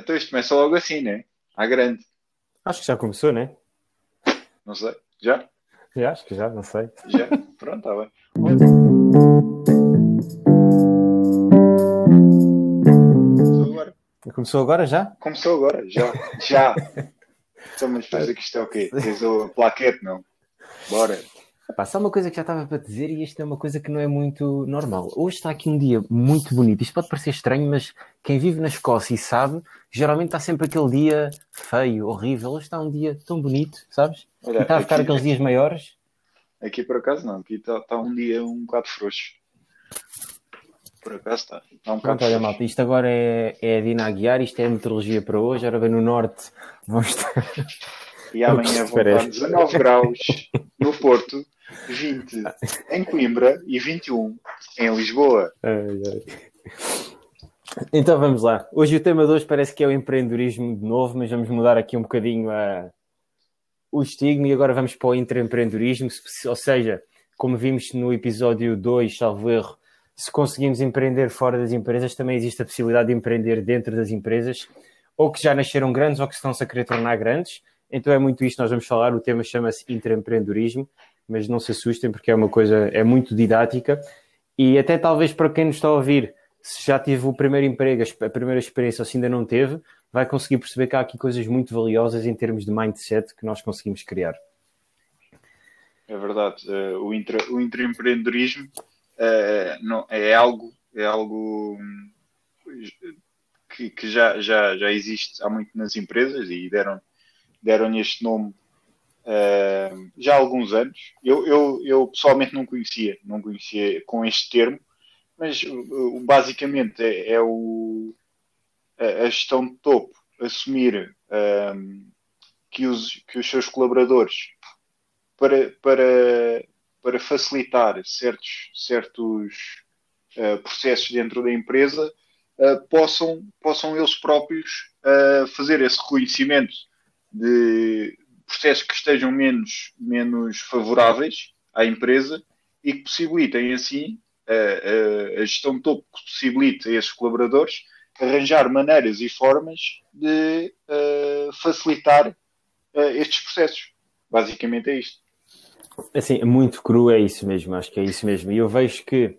Então isto começa logo assim, né? À grande. Acho que já começou, né? Não sei. Já? Já, acho que já, não sei. Já? Pronto, está bem. Começou agora. Começou agora já? Começou agora, já. Já. Então, mas fazer que isto é o quê? Tens o plaquete, não? Bora. Pá, só uma coisa que já estava para dizer, e isto é uma coisa que não é muito normal. Hoje está aqui um dia muito bonito. Isto pode parecer estranho, mas quem vive na Escócia e sabe, geralmente está sempre aquele dia feio, horrível. Hoje está um dia tão bonito, sabes? Olha, e está a ficar aqui- aqueles dias maiores. Aqui por acaso não, aqui está está um dia um bocado frouxo. Por acaso está. Está um bocado Pronto, olha, malta, isto agora é, é a Dina Aguiar, isto é a meteorologia para hoje. Ora bem, no norte vamos estar. E amanhã vão estar 19 graus no Porto, 20 em Coimbra e 21 em Lisboa. Ai, ai. Então vamos lá. Hoje o tema de hoje parece que é o empreendedorismo de novo, mas vamos mudar aqui um bocadinho a... o estigma e agora vamos para o intraempreendedorismo, ou seja, como vimos no episódio 2, salvo erro, se conseguimos empreender fora das empresas, também existe a possibilidade de empreender dentro das empresas, ou que já nasceram grandes ou que estão-se a querer tornar grandes. Então é muito isto que nós vamos falar. O tema chama-se intraempreendedorismo, mas não se assustem porque é uma coisa, é muito didática e até talvez para quem nos está a ouvir, se já tive o primeiro emprego, a primeira experiência ou se ainda não teve, vai conseguir perceber que há aqui coisas muito valiosas em termos de mindset que nós conseguimos criar. É verdade. eh, o, intra, o intraempreendedorismo eh, não, é algo, é algo que, que já, já, já existe há muito nas empresas e deram, deram-lhe este nome já há alguns anos. Eu, eu, eu pessoalmente não conhecia, não conhecia com este termo, mas uh, uh, basicamente é, é o, a, a gestão de topo assumir um, que, os, que os seus colaboradores para, para, para facilitar certos, certos uh, processos dentro da empresa, uh, possam, possam eles próprios uh, fazer esse reconhecimento de processos que estejam menos, menos favoráveis à empresa e que possibilitem assim a, a, a gestão de topo que possibilite a esses colaboradores arranjar maneiras e formas de facilitar estes processos. Basicamente é isto. Assim, muito cru, é isso mesmo, acho que é isso mesmo. E eu vejo que,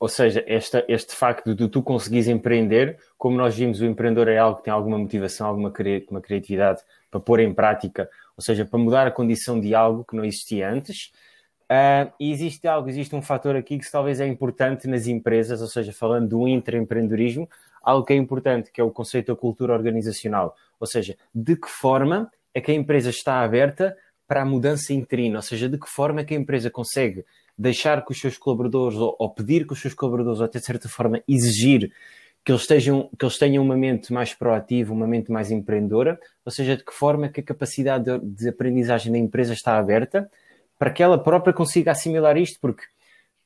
ou seja, esta, este facto de tu conseguires empreender, como nós vimos, o empreendedor é algo que tem alguma motivação, alguma cri uma criatividade para pôr em prática, ou seja, para mudar a condição de algo que não existia antes. Uh, e existe algo, existe um fator aqui que talvez é importante nas empresas, ou seja, falando do intraempreendedorismo, algo que é importante, que é o conceito da cultura organizacional. Ou seja, de que forma é que a empresa está aberta para a mudança interina, ou seja, de que forma é que a empresa consegue deixar que os seus colaboradores, ou, ou pedir que os seus colaboradores, ou até de certa forma exigir que eles, estejam, que eles tenham uma mente mais proativa, uma mente mais empreendedora, ou seja, de que forma é que a capacidade de, de aprendizagem da empresa está aberta para que ela própria consiga assimilar isto, porque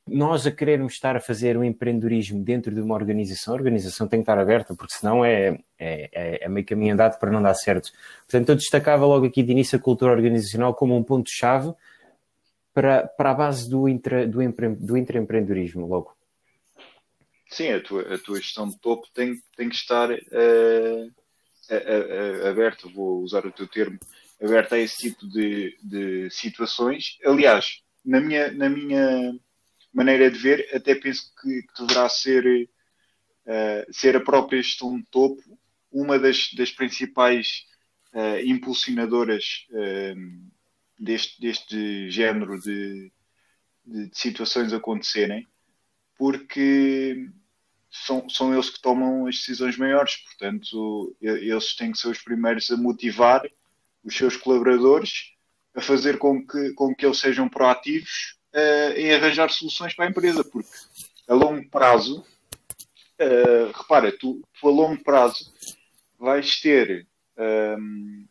nós a querermos estar a fazer um empreendedorismo dentro de uma organização, a organização tem que estar aberta, porque senão é, é, é meio caminho andado para não dar certo. Portanto, eu destacava logo aqui de início a cultura organizacional como um ponto-chave para, para a base do, intra, do, empre, do intraempreendedorismo, logo. Sim, a tua, a tua gestão de topo tem, tem que estar uh, uh, uh, aberta, vou usar o teu termo, aberta a esse tipo de, de situações. Aliás, na minha, na minha maneira de ver, até penso que, que deverá ser, uh, ser a própria gestão de topo uma das, das principais uh, impulsionadoras uh, deste, deste género de, de, de, situações acontecerem, porque são, são eles que tomam as decisões maiores, portanto, eles têm que ser os primeiros a motivar os seus colaboradores a fazer com que, com que eles sejam proativos uh, em arranjar soluções para a empresa, porque a longo prazo, uh, repara, tu, tu, a longo prazo vais ter um,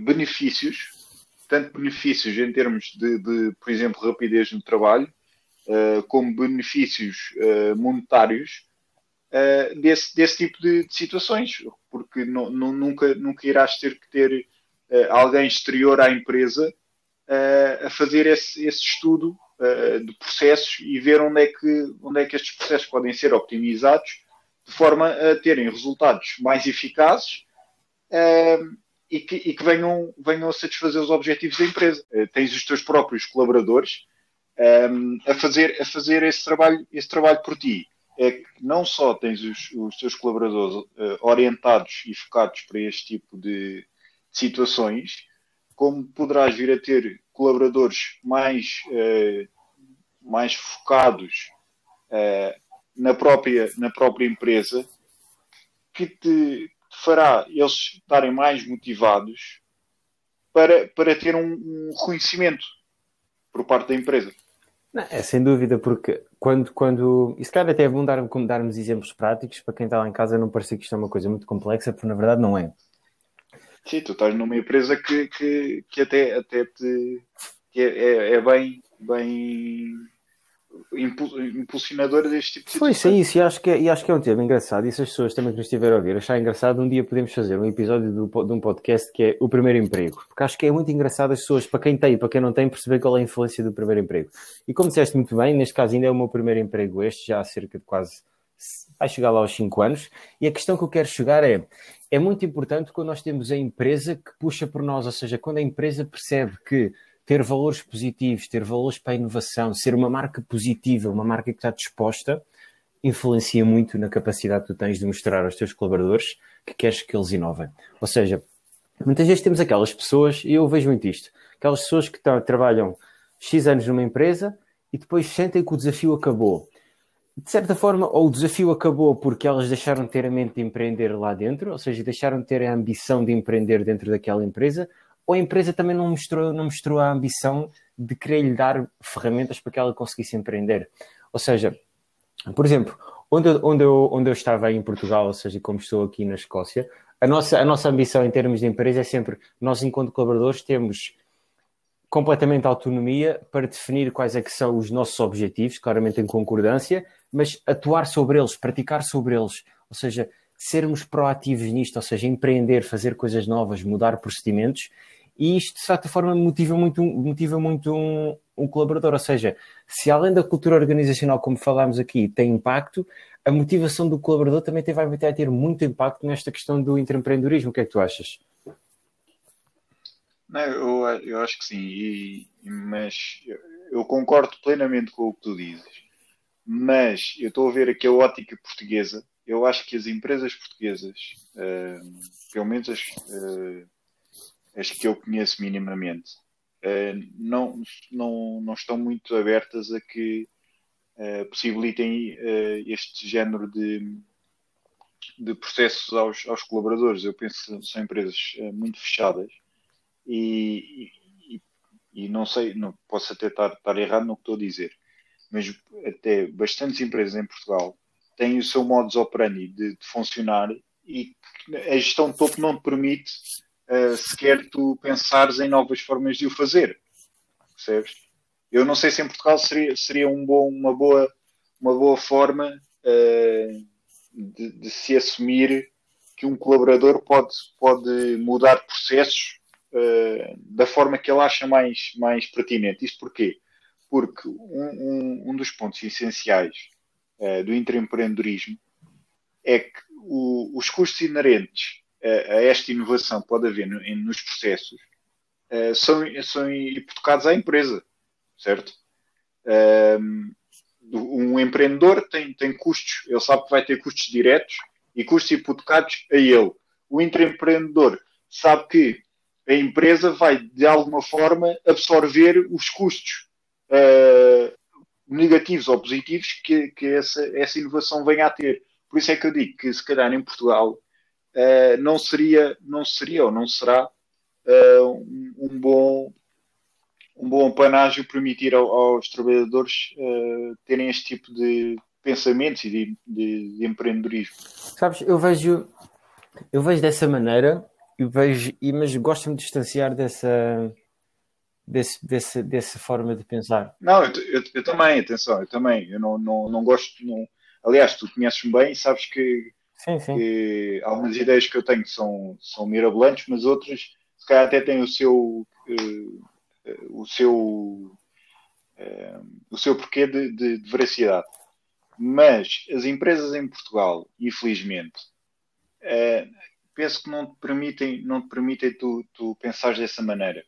benefícios, tanto benefícios em termos de, de por exemplo, rapidez no trabalho, uh, como benefícios monetários desse, desse tipo de, de situações, porque nunca, nunca irás ter que ter alguém exterior à empresa uh, a fazer esse, esse estudo uh, de processos e ver onde é, que, onde é que estes processos podem ser optimizados de forma a terem resultados mais eficazes uh, e que, e que venham, venham a satisfazer os objetivos da empresa. Uh, tens os teus próprios colaboradores um, a, fazer, a fazer esse trabalho, esse trabalho por ti. É que não só tens os, os teus colaboradores uh, orientados e focados para este tipo de, de situações, como poderás vir a ter colaboradores mais, uh, mais focados uh, na, própria, na própria empresa, que te fará eles estarem mais motivados para, para ter um, um reconhecimento por parte da empresa. Não, é sem dúvida, porque quando, quando. E se calhar até é bom dar, darmos exemplos práticos para quem está lá em casa não parecer que isto é uma coisa muito complexa, porque na verdade não é. Sim, tu estás numa empresa que, que, que até, até te. Que é, é, é bem, bem impulsionadora deste tipo de Pois é isso, e acho, que é, e acho que é um tema engraçado. E se as pessoas também que nos estiverem a ouvir achar engraçado, um dia podemos fazer um episódio do, de um podcast que é o primeiro emprego. Porque acho que é muito engraçado as pessoas, para quem tem e para quem não tem, perceber qual é a influência do primeiro emprego. E como disseste muito bem, neste caso ainda é o meu primeiro emprego este, já há cerca de quase. vai chegar lá aos 5 anos. E a questão que eu quero chegar é: é muito importante quando nós temos a empresa que puxa por nós, ou seja, quando a empresa percebe que ter valores positivos, ter valores para a inovação, ser uma marca positiva, uma marca que está disposta, influencia muito na capacidade que tu tens de mostrar aos teus colaboradores que queres que eles inovem. Ou seja, muitas vezes temos aquelas pessoas, e eu vejo muito isto, aquelas pessoas que trabalham X anos numa empresa e depois sentem que o desafio acabou. De certa forma, ou o desafio acabou porque elas deixaram de ter a mente de empreender lá dentro, ou seja, deixaram de ter a ambição de empreender dentro daquela empresa, ou a empresa também não mostrou, não mostrou a ambição de querer lhe dar ferramentas para que ela conseguisse empreender. Ou seja, por exemplo, onde, onde, eu, onde eu estava em Portugal, ou seja, como estou aqui na Escócia, a nossa, a nossa ambição em termos de empresa é sempre, nós enquanto colaboradores temos completamente autonomia para definir quais é que são os nossos objetivos, claramente em concordância, mas atuar sobre eles, praticar sobre eles, ou seja, sermos proativos nisto, ou seja, empreender, fazer coisas novas, mudar procedimentos e isto, de certa forma, motiva muito, motiva muito um, um colaborador. Ou seja, se além da cultura organizacional, como falámos aqui, tem impacto, a motivação do colaborador também vai ter muito impacto nesta questão do empreendedorismo. O que é que tu achas? Não, eu, eu acho que sim, e, mas eu concordo plenamente com o que tu dizes. Mas eu estou a ver aqui a ótica portuguesa. Eu acho que as empresas portuguesas, uh, pelo menos as, uh, as que eu conheço minimamente, uh, não, não, não estão muito abertas a que uh, possibilitem uh, este género de, de processos aos, aos colaboradores. Eu penso que são empresas muito fechadas e, e, e, não sei, não posso até estar, estar errado no que estou a dizer, mas até bastantes empresas em Portugal têm o seu modus operandi de, de funcionar e a gestão de topo não te permite uh, sequer tu pensares em novas formas de o fazer. Percebes? Eu não sei se em Portugal seria, seria um bom, uma, boa, uma boa forma uh, de, de, se assumir que um colaborador pode, pode mudar processos uh, da forma que ele acha mais, mais pertinente. Isto porquê? Porque um, um, um dos pontos essenciais do intraempreendedorismo é que o, os custos inerentes a, esta inovação pode haver no, nos processos uh, são, são hipotecados à empresa, certo? Um empreendedor tem, tem custos, ele sabe que vai ter custos diretos e custos hipotecados a ele. O intraempreendedor sabe que a empresa vai, de alguma forma, absorver os custos uh, negativos ou positivos que, que essa, essa inovação venha a ter. Por isso é que eu digo que, se calhar, em Portugal, uh, não seria, não seria ou não será uh, um, um, bom um bom panágio permitir ao, aos trabalhadores uh, terem este tipo de pensamentos e de, de, de, empreendedorismo. Sabes, eu vejo eu vejo dessa maneira, eu vejo, mas gosto-me de distanciar dessa desse, desse, dessa forma de pensar. Não, eu, eu, eu, também, atenção, eu também, eu não, não, não gosto, não, aliás, tu conheces-me bem e sabes que Sim, sim. Que algumas ideias que eu tenho são, são mirabolantes, mas outras se calhar até têm o seu, uh, o seu, uh, o seu porquê de, de, de, veracidade. Mas as empresas em Portugal, infelizmente, uh, penso que não te permitem, não te permitem tu, tu pensares dessa maneira.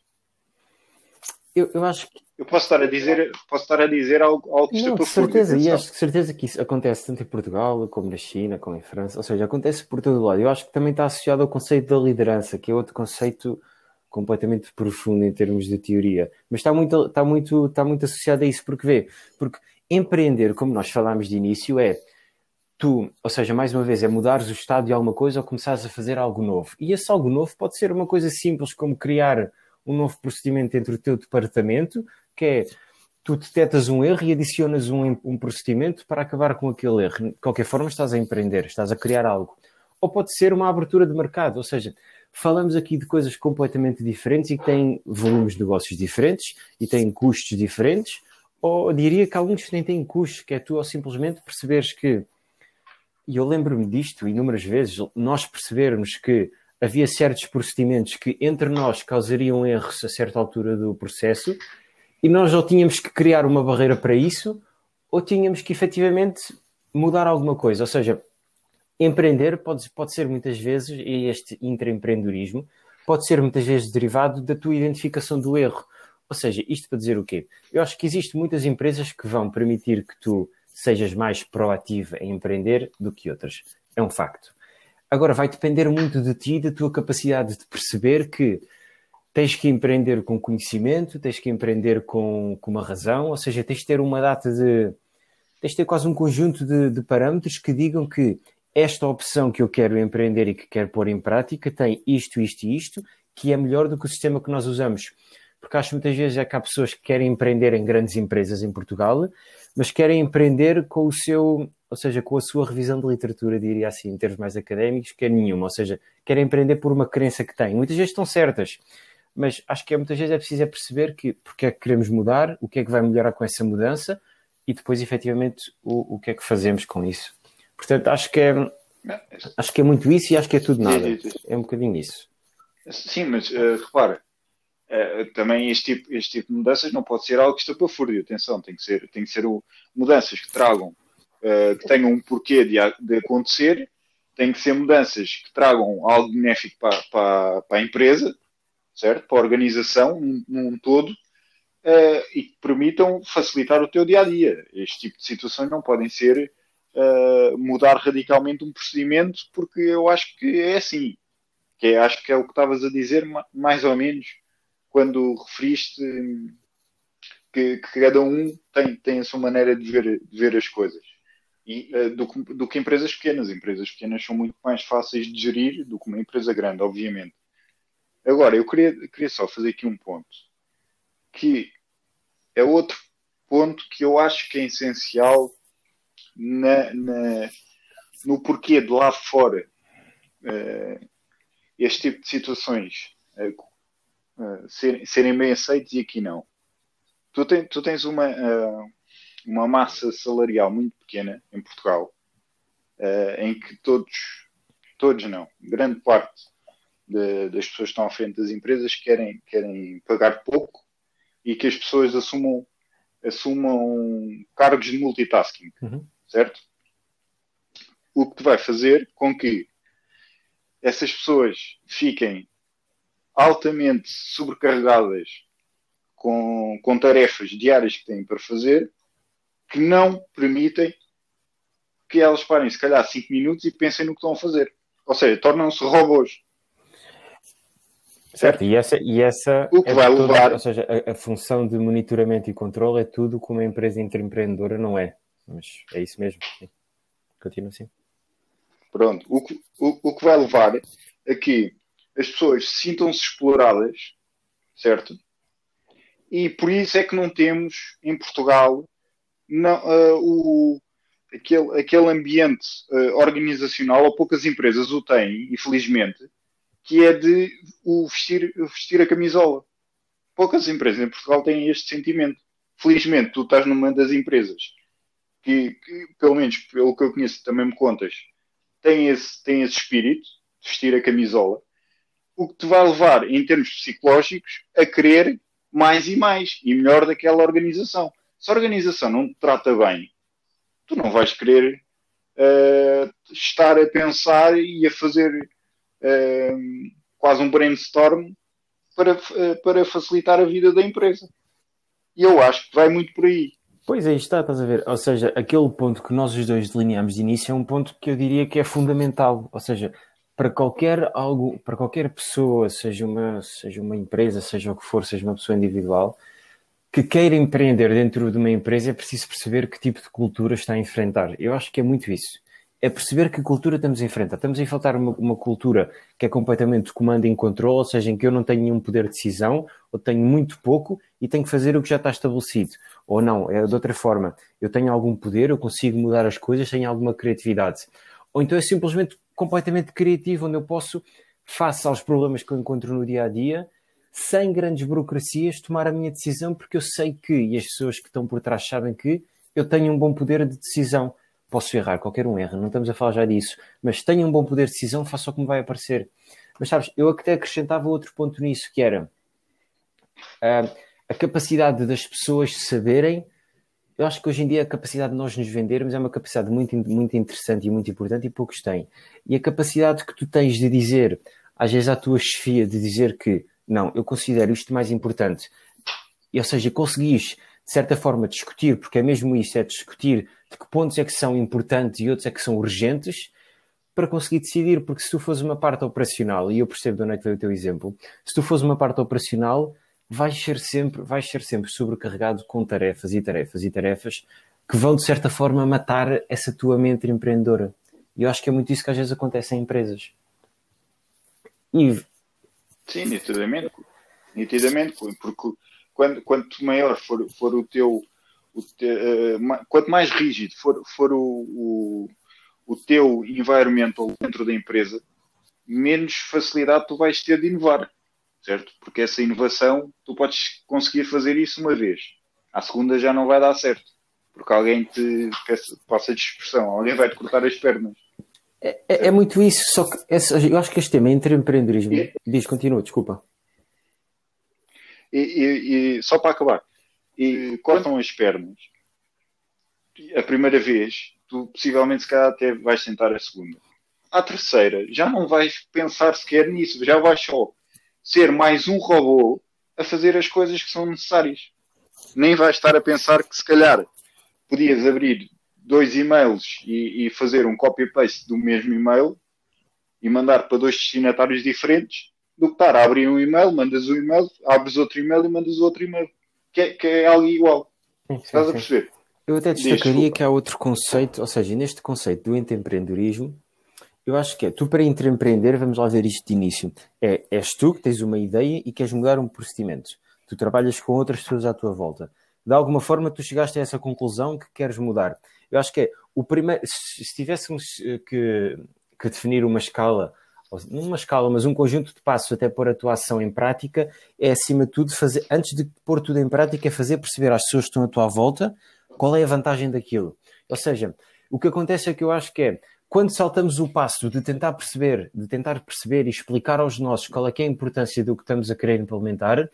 Eu, eu acho que. Eu posso estar a dizer, posso estar a dizer algo, algo que não, de certeza, e acho que certeza que isso acontece tanto em Portugal como na China, como em França, ou seja, acontece por todo lado. Eu acho que também está associado ao conceito da liderança, que é outro conceito completamente profundo em termos de teoria, mas está muito, está muito, está muito associado a isso, porque vê, porque empreender, como nós falámos de início, é tu, ou seja, mais uma vez, é mudares o estado de alguma coisa ou começares a fazer algo novo. E esse algo novo pode ser uma coisa simples como criar um novo procedimento dentro do teu departamento, que é tu detectas um erro e adicionas um, um procedimento para acabar com aquele erro. De qualquer forma, estás a empreender, estás a criar algo. Ou pode ser uma abertura de mercado, ou seja, falamos aqui de coisas completamente diferentes e que têm volumes de negócios diferentes e têm custos diferentes, ou diria que alguns nem têm custos, que é tu ou simplesmente perceberes que, e eu lembro-me disto inúmeras vezes, nós percebermos que havia certos procedimentos que entre nós causariam erros a certa altura do processo e nós ou tínhamos que criar uma barreira para isso ou tínhamos que efetivamente mudar alguma coisa. Ou seja, empreender pode, pode ser muitas vezes, e este intraempreendedorismo, pode ser muitas vezes derivado da tua identificação do erro. Ou seja, isto para dizer o quê? Eu acho que existem muitas empresas que vão permitir que tu sejas mais proativo em empreender do que outras. É um facto. Agora, vai depender muito de ti, da tua capacidade de perceber que tens que empreender com conhecimento, tens que empreender com, com uma razão, ou seja, tens de ter uma data de. tens de ter quase um conjunto de, de parâmetros que digam que esta opção que eu quero empreender e que quero pôr em prática tem isto, isto e isto, que é melhor do que o sistema que nós usamos. Porque acho muitas vezes é que há pessoas que querem empreender em grandes empresas em Portugal, mas querem empreender com o seu, ou seja, com a sua revisão de literatura, diria assim, em termos mais académicos, que é nenhuma. Ou seja, querem empreender por uma crença que têm. Muitas vezes estão certas, mas acho que é, muitas vezes é preciso é perceber que porque é que queremos mudar, o que é que vai melhorar com essa mudança e depois, efetivamente, o, o que é que fazemos com isso. Portanto, acho que é, acho que é muito isso e acho que é tudo nada. É um bocadinho isso. Sim, mas uh, repara, uh, também este tipo, este tipo de mudanças não pode ser algo que está fúria. Atenção, tem que ser, tem que ser o, mudanças que tragam, uh, que tenham um porquê de, de acontecer, tem que ser mudanças que tragam algo benéfico para, para, para a empresa, certo? Para a organização num, num todo. e que permitam facilitar o teu dia a dia. Este tipo de situações não podem ser uh, mudar radicalmente um procedimento, porque eu acho que é assim. Que é, acho que é o que estavas a dizer, mais ou menos, quando referiste que, que cada um tem, tem a sua maneira de ver, de ver as coisas. E, uh, do, do, que empresas pequenas. Empresas pequenas são muito mais fáceis de gerir do que uma empresa grande, obviamente. Agora, eu queria, queria só fazer aqui um ponto, que é outro ponto que eu acho que é essencial na, na, no porquê de lá fora uh, este tipo de situações uh, uh, serem, serem bem aceitos e aqui não. Tu, tem, tu tens uma, uma massa salarial muito pequena em Portugal, em que todos, todos não, grande parte de, das pessoas que estão à frente das empresas querem, querem pagar pouco e que as pessoas assumam, assumam cargos de multitasking. Uhum certo? O que vai fazer com que essas pessoas fiquem altamente sobrecarregadas com, com tarefas diárias que têm para fazer que não permitem que elas parem, se calhar, 5 minutos e pensem no que estão a fazer. Ou seja, tornam-se robôs. Certo, e essa, e essa o que é vai levar. Ou seja, a, a, função de monitoramento e controle é tudo que uma empresa empreendedora não é. Mas é isso mesmo. Continua assim. Pronto. O que, o, o que vai levar a que as pessoas sintam-se exploradas, certo? E por isso é que não temos em Portugal não, uh, o, aquele, aquele ambiente uh, organizacional, ou poucas empresas o têm, infelizmente, que é de o vestir, vestir a camisola. Poucas empresas em Portugal têm este sentimento. Felizmente, tu estás numa das empresas que, que, pelo menos pelo que eu conheço, também me contas, tem esse, tem esse espírito de vestir a camisola, o que te vai levar, em termos psicológicos, a querer mais e mais e melhor daquela organização. Se a organização não te trata bem, tu não vais querer uh, estar a pensar e a fazer quase um brainstorm para, uh, para facilitar a vida da empresa. E eu acho que vai muito por aí. Pois aí está, estás a ver? Ou seja, aquele ponto que nós os dois delineamos de início é um ponto que eu diria que é fundamental. Ou seja, para qualquer algo, para qualquer pessoa, seja uma, seja uma empresa, seja o que for, seja uma pessoa individual, que queira empreender dentro de uma empresa é preciso perceber que tipo de cultura está a enfrentar. Eu acho que é muito isso. É perceber que cultura estamos a enfrentar. Estamos a enfrentar uma, uma cultura que é completamente comando e controle, ou seja, em que eu não tenho nenhum poder de decisão, ou tenho muito pouco e tenho que fazer o que já está estabelecido. Ou não, é de outra forma. Eu tenho algum poder, eu consigo mudar as coisas, tenho alguma criatividade. Ou então é simplesmente completamente criativo, onde eu posso, face aos problemas que eu encontro no dia a dia, sem grandes burocracias, tomar a minha decisão, porque eu sei que, e as pessoas que estão por trás sabem que, eu tenho um bom poder de decisão. Posso errar, qualquer um erra, não estamos a falar já disso, mas tenho um bom poder de decisão, faço o que me vai aparecer. Mas sabes, eu até acrescentava outro ponto nisso, que era uh, a capacidade das pessoas saberem. Eu acho que hoje em dia a capacidade de nós nos vendermos é uma capacidade muito, muito interessante e muito importante e poucos têm. E a capacidade que tu tens de dizer, às vezes à tua chefia, de dizer que não, eu considero isto mais importante. E, ou seja, conseguis, de certa forma, discutir, porque é mesmo isso, é discutir que pontos é que são importantes e outros é que são urgentes, para conseguir decidir, porque se tu fores uma parte operacional, e eu percebo de onde é que veio o teu exemplo, se tu fores uma parte operacional, vais ser sempre, vais ser sempre sobrecarregado com tarefas e tarefas e tarefas que vão, de certa forma, matar essa tua mente empreendedora. E eu acho que é muito isso que às vezes acontece em empresas. E Sim, nitidamente. Nitidamente, porque quando, quanto maior for, for o teu. O te, uh, quanto mais rígido for, for o, o, o teu environmental dentro da empresa, menos facilidade tu vais ter de inovar, certo? Porque essa inovação, tu podes conseguir fazer isso uma vez. À segunda já não vai dar certo. Porque alguém te passa de expressão, alguém vai te cortar as pernas. É, é, é, muito isso, só que eu acho que este tema entre empreendedorismo. E, diz, continua, desculpa. E, e, e, só para acabar, e cortam as pernas. A primeira vez, tu possivelmente se calhar até vais sentar a segunda. À terceira, já não vais pensar sequer nisso, já vais só ser mais um robô a fazer as coisas que são necessárias. Nem vais estar a pensar que se calhar podias abrir dois e-mails e, e fazer um copy-paste do mesmo e-mail e mandar para dois destinatários diferentes do que estar a abrir um e-mail, mandas um e-mail, abres outro e-mail e mandas outro e-mail. Que é, que é algo igual. Sim, sim, Estás a perceber? Eu até destacaria que há outro conceito, ou seja, neste conceito do empreendedorismo, eu acho que é, tu para empreender, vamos lá ver isto de início, é, és tu que tens uma ideia e queres mudar um procedimento. Tu trabalhas com outras pessoas à tua volta. De alguma forma, tu chegaste a essa conclusão que queres mudar. Eu acho que é o primeiro. Se, se tivéssemos eh, que, que definir uma escala, não uma escala, mas um conjunto de passos até pôr a tua ação em prática, é acima de tudo fazer, antes de pôr tudo em prática, é fazer perceber às pessoas que estão à tua volta qual é a vantagem daquilo. Ou seja, o que acontece é que eu acho que é quando saltamos o passo de tentar perceber, de tentar perceber e explicar aos nossos qual é, é a importância do que estamos a querer implementar,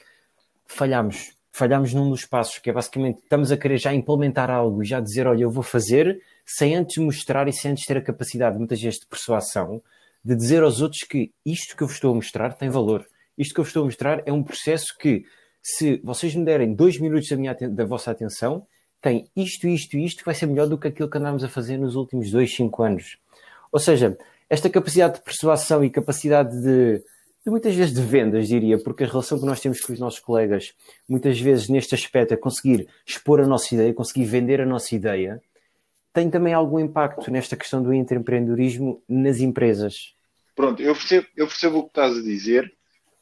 falhamos falhamos num dos passos, que é basicamente estamos a querer já implementar algo e já dizer, olha, eu vou fazer, sem antes mostrar e sem antes ter a capacidade, muitas vezes, de persuasão, de dizer aos outros que isto que eu vos estou a mostrar tem valor. Isto que eu vos estou a mostrar é um processo que, se vocês me derem dois minutos da, minha, da vossa atenção, tem isto, isto e isto que vai ser melhor do que aquilo que andámos a fazer nos últimos dois, cinco anos. Ou seja, esta capacidade de persuasão e capacidade de e muitas vezes de vendas, diria, porque a relação que nós temos com os nossos colegas, muitas vezes neste aspecto, é conseguir expor a nossa ideia, conseguir vender a nossa ideia, tem também algum impacto nesta questão do empreendedorismo nas empresas. Pronto, eu percebo, eu percebo o que estás a dizer,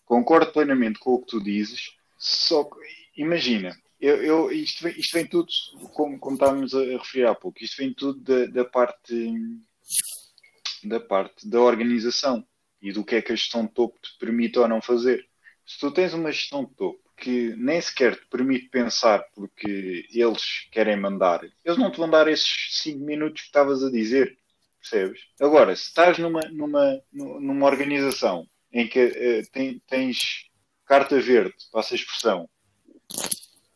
concordo plenamente com o que tu dizes, só que, imagina, eu, eu, isto, vem, isto vem tudo, como, como estávamos a referir há pouco, isto vem tudo da, da parte da parte da organização e do que é que a gestão de topo te permite ou não fazer. Se tu tens uma gestão de topo que nem sequer te permite pensar porque eles querem mandar, eles não te vão dar esses 5 minutos que estavas a dizer, percebes? Agora, se estás numa, numa, numa organização em que uh, tem, tens carta verde, passa a expressão,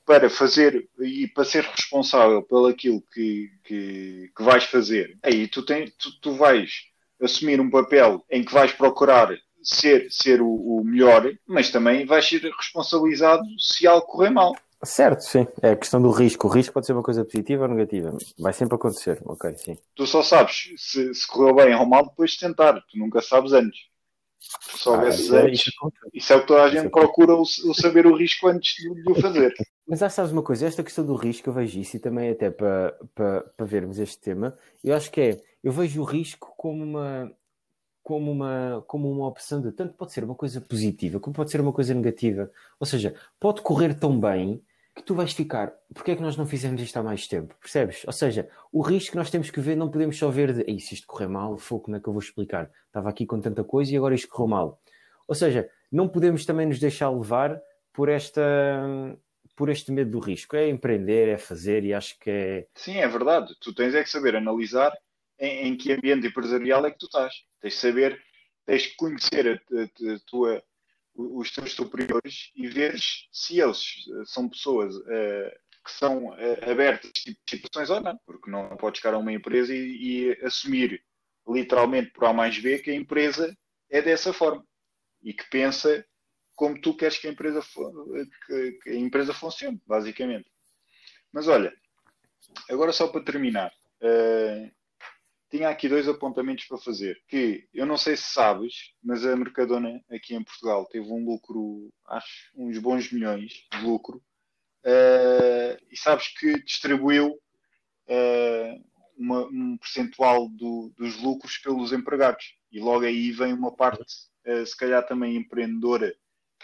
para fazer e para ser responsável pelo aquilo que, que, que vais fazer, aí tu, tem, tu, tu, vais assumir um papel em que vais procurar ser, ser o, o melhor, mas também vais ser responsabilizado se algo correr mal. Certo, sim. É a questão do risco. O risco pode ser uma coisa positiva ou negativa. Vai sempre acontecer. Ok, sim. Tu só sabes se, se correu bem ou mal depois de tentar. Tu nunca sabes antes. Se soubesses ah, antes, isso, isso, é o que toda a gente procura, o, o, saber o risco antes de, de, o fazer. Mas já sabes uma coisa, esta questão do risco, eu vejo isso e também até para, para, para vermos este tema, eu acho que é, eu vejo o risco como uma, como uma, como uma opção de tanto pode ser uma coisa positiva como pode ser uma coisa negativa. Ou seja, pode correr tão bem que tu vais ficar, porque é que nós não fizemos isto há mais tempo? Percebes? Ou seja, o risco que nós temos que ver, não podemos só ver de se isto correr mal, fogo, como é que eu vou explicar? Estava aqui com tanta coisa e agora isto correu mal. Ou seja, não podemos também nos deixar levar por esta por este medo do risco. É empreender, é fazer e acho que é. Sim, é verdade. Tu tens é que saber analisar em, em que ambiente empresarial é que tu estás. Tens de saber, tens de conhecer a, a, a tua os teus superiores e veres se eles eh, são pessoas uh, que são uh, abertas a tipo situações ou não, porque não podes chegar a uma empresa e, e, assumir literalmente por A mais B que a empresa é dessa forma e que pensa como tu queres que a empresa, que a empresa funcione, basicamente. Mas olha, agora só para terminar, uh, tinha aqui dois apontamentos para fazer. Que eu não sei se sabes, mas a Mercadona aqui em Portugal teve um lucro, acho, uns bons milhões de lucro. Uh, e sabes que distribuiu uh, uma, um percentual do, dos lucros pelos empregados. E logo aí vem uma parte, uh, se calhar também empreendedora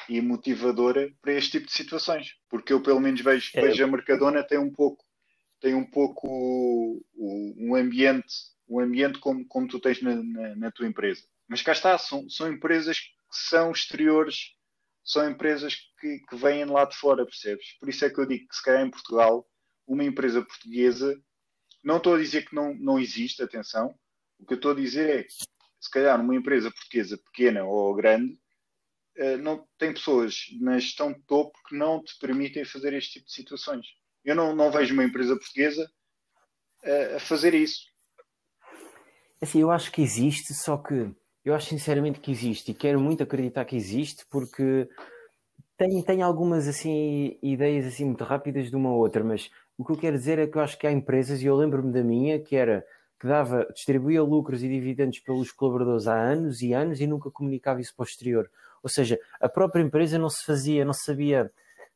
e motivadora para este tipo de situações. Porque eu pelo menos vejo, é. vejo a Mercadona tem um pouco tem um pouco um ambiente o ambiente como, como tu tens na, na, na, tua empresa. Mas cá está, são, são empresas que são exteriores, são empresas que, que vêm lá de fora, percebes? Por isso é que eu digo que se calhar em Portugal, uma empresa portuguesa, não estou a dizer que não, não existe, atenção, o que eu estou a dizer é se calhar uma empresa portuguesa pequena ou grande, eh, não tem pessoas na gestão de topo que não te permitem fazer este tipo de situações. Eu não, não vejo uma empresa portuguesa a fazer isso. Assim, eu acho que existe, só que eu acho sinceramente que existe e quero muito acreditar que existe porque tem, tem algumas assim ideias assim muito rápidas de uma outra, mas o que eu quero dizer é que eu acho que há empresas, e eu lembro-me da minha, que era que dava, distribuía lucros e dividendos pelos colaboradores há anos e anos e nunca comunicava isso para o exterior. Ou seja, a própria empresa não se fazia, não sabia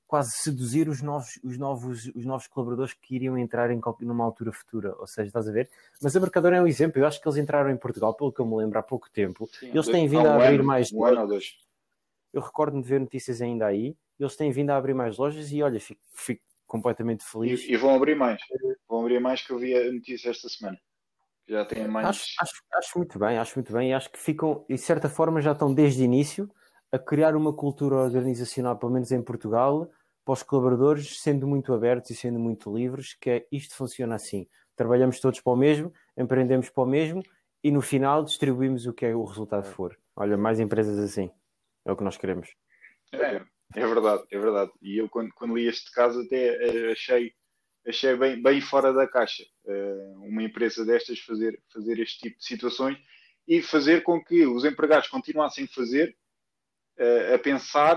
quase seduzir os novos, os novos, os novos colaboradores que iriam entrar em qualquer, numa altura futura. Ou seja, estás a ver? Mas a Mercadona é um exemplo. Eu acho que eles entraram em Portugal, pelo que eu me lembro, há pouco tempo. Sim, eles têm vindo um a abrir ano, mais. Um ano ou dois. Eu recordo-me de ver notícias ainda aí. Eles têm vindo a abrir mais lojas e olha, fico, fico completamente feliz. E, e, vão abrir mais. Vão abrir mais que eu vi a notícia esta semana. Já têm mais. Acho, acho, acho muito bem, acho muito bem. E acho que ficam, de certa forma, já estão desde o início a criar uma cultura organizacional, pelo menos em Portugal, para os colaboradores, sendo muito abertos e sendo muito livres, que é isto funciona assim. Trabalhamos todos para o mesmo, empreendemos para o mesmo e no final distribuímos o que é o resultado for. Olha, mais empresas assim. É o que nós queremos. É, é verdade, é verdade. E eu quando, quando li este caso até eh, achei, achei bem, bem fora da caixa uh, uma empresa destas fazer, fazer este tipo de situações e fazer com que os empregados continuassem a fazer, uh, a pensar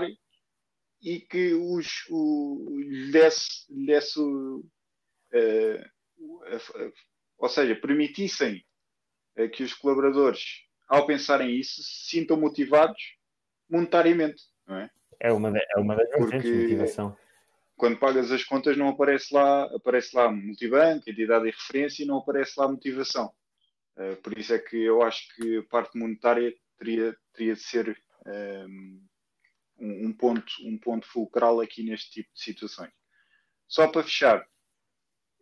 e que os, o, lhe desse, lhe desse uh, uh, ou seja, permitissem uh, que os colaboradores, ao pensarem isso, se sintam motivados monetariamente, não é? É uma, é uma das Porque motivação. Quando pagas as contas não aparece lá, aparece lá multibanco, entidade de referência e não aparece lá motivação. Uh, por isso é que eu acho que a parte monetária teria, teria de ser um, ponto, um ponto fulcral aqui neste tipo de situações. Só para fechar,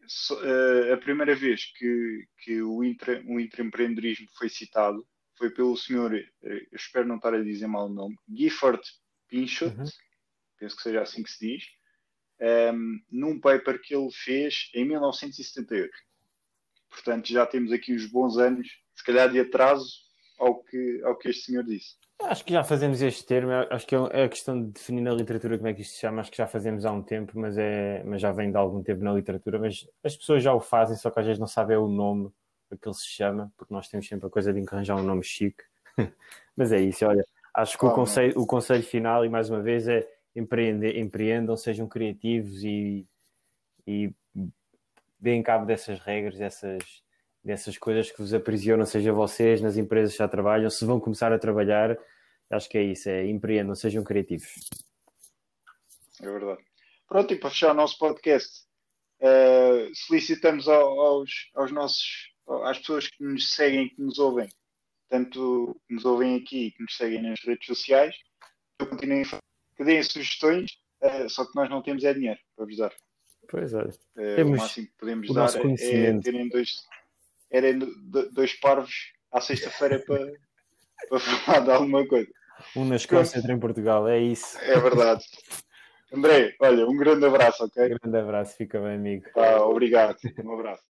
so, uh, a primeira vez que, que o, intra, o intraempreendedorismo foi citado foi pelo senhor, uh, eu espero não estar a dizer mal o nome, Gifford Pinchot, uhum. penso que seja assim que se diz, um, ehm, num paper que ele fez em 1978. Portanto, já temos aqui uns bons anos, se calhar de atraso ao que, ao que este senhor disse. Acho que já fazemos este termo, acho que é a questão de definir na literatura como é que isto se chama, acho que já fazemos há um tempo, mas, é, mas já vem de algum tempo na literatura, mas as pessoas já o fazem, só que às vezes não sabem o nome a que ele se chama, porque nós temos sempre a coisa de arranjar um nome chique. mas é isso, olha, acho que o, conselho, o conselho final, e mais uma vez, é empreender, empreendam, sejam criativos e, e deem cabo dessas regras, dessas, dessas coisas que vos aprisionam, seja vocês nas empresas que já trabalham, se vão começar a trabalhar, acho que é isso, é empreendam, sejam criativos. É verdade. Pronto, e para fechar o nosso podcast, uh, solicitamos aos, aos nossos, às pessoas que nos seguem, que nos ouvem, tanto que nos ouvem aqui, que nos seguem nas redes sociais, que continuem, que deem sugestões, uh, só que nós não temos é dinheiro para vos dar. Pois é. Uh, Temos o máximo que podemos dar é terem dois, eram dois parvos à sexta-feira para, para falar de alguma coisa. Um na Escócia, outro em Portugal, é isso. É verdade. André, olha, um grande abraço, ok? Um grande abraço, fica bem, amigo. Ah, obrigado, um abraço.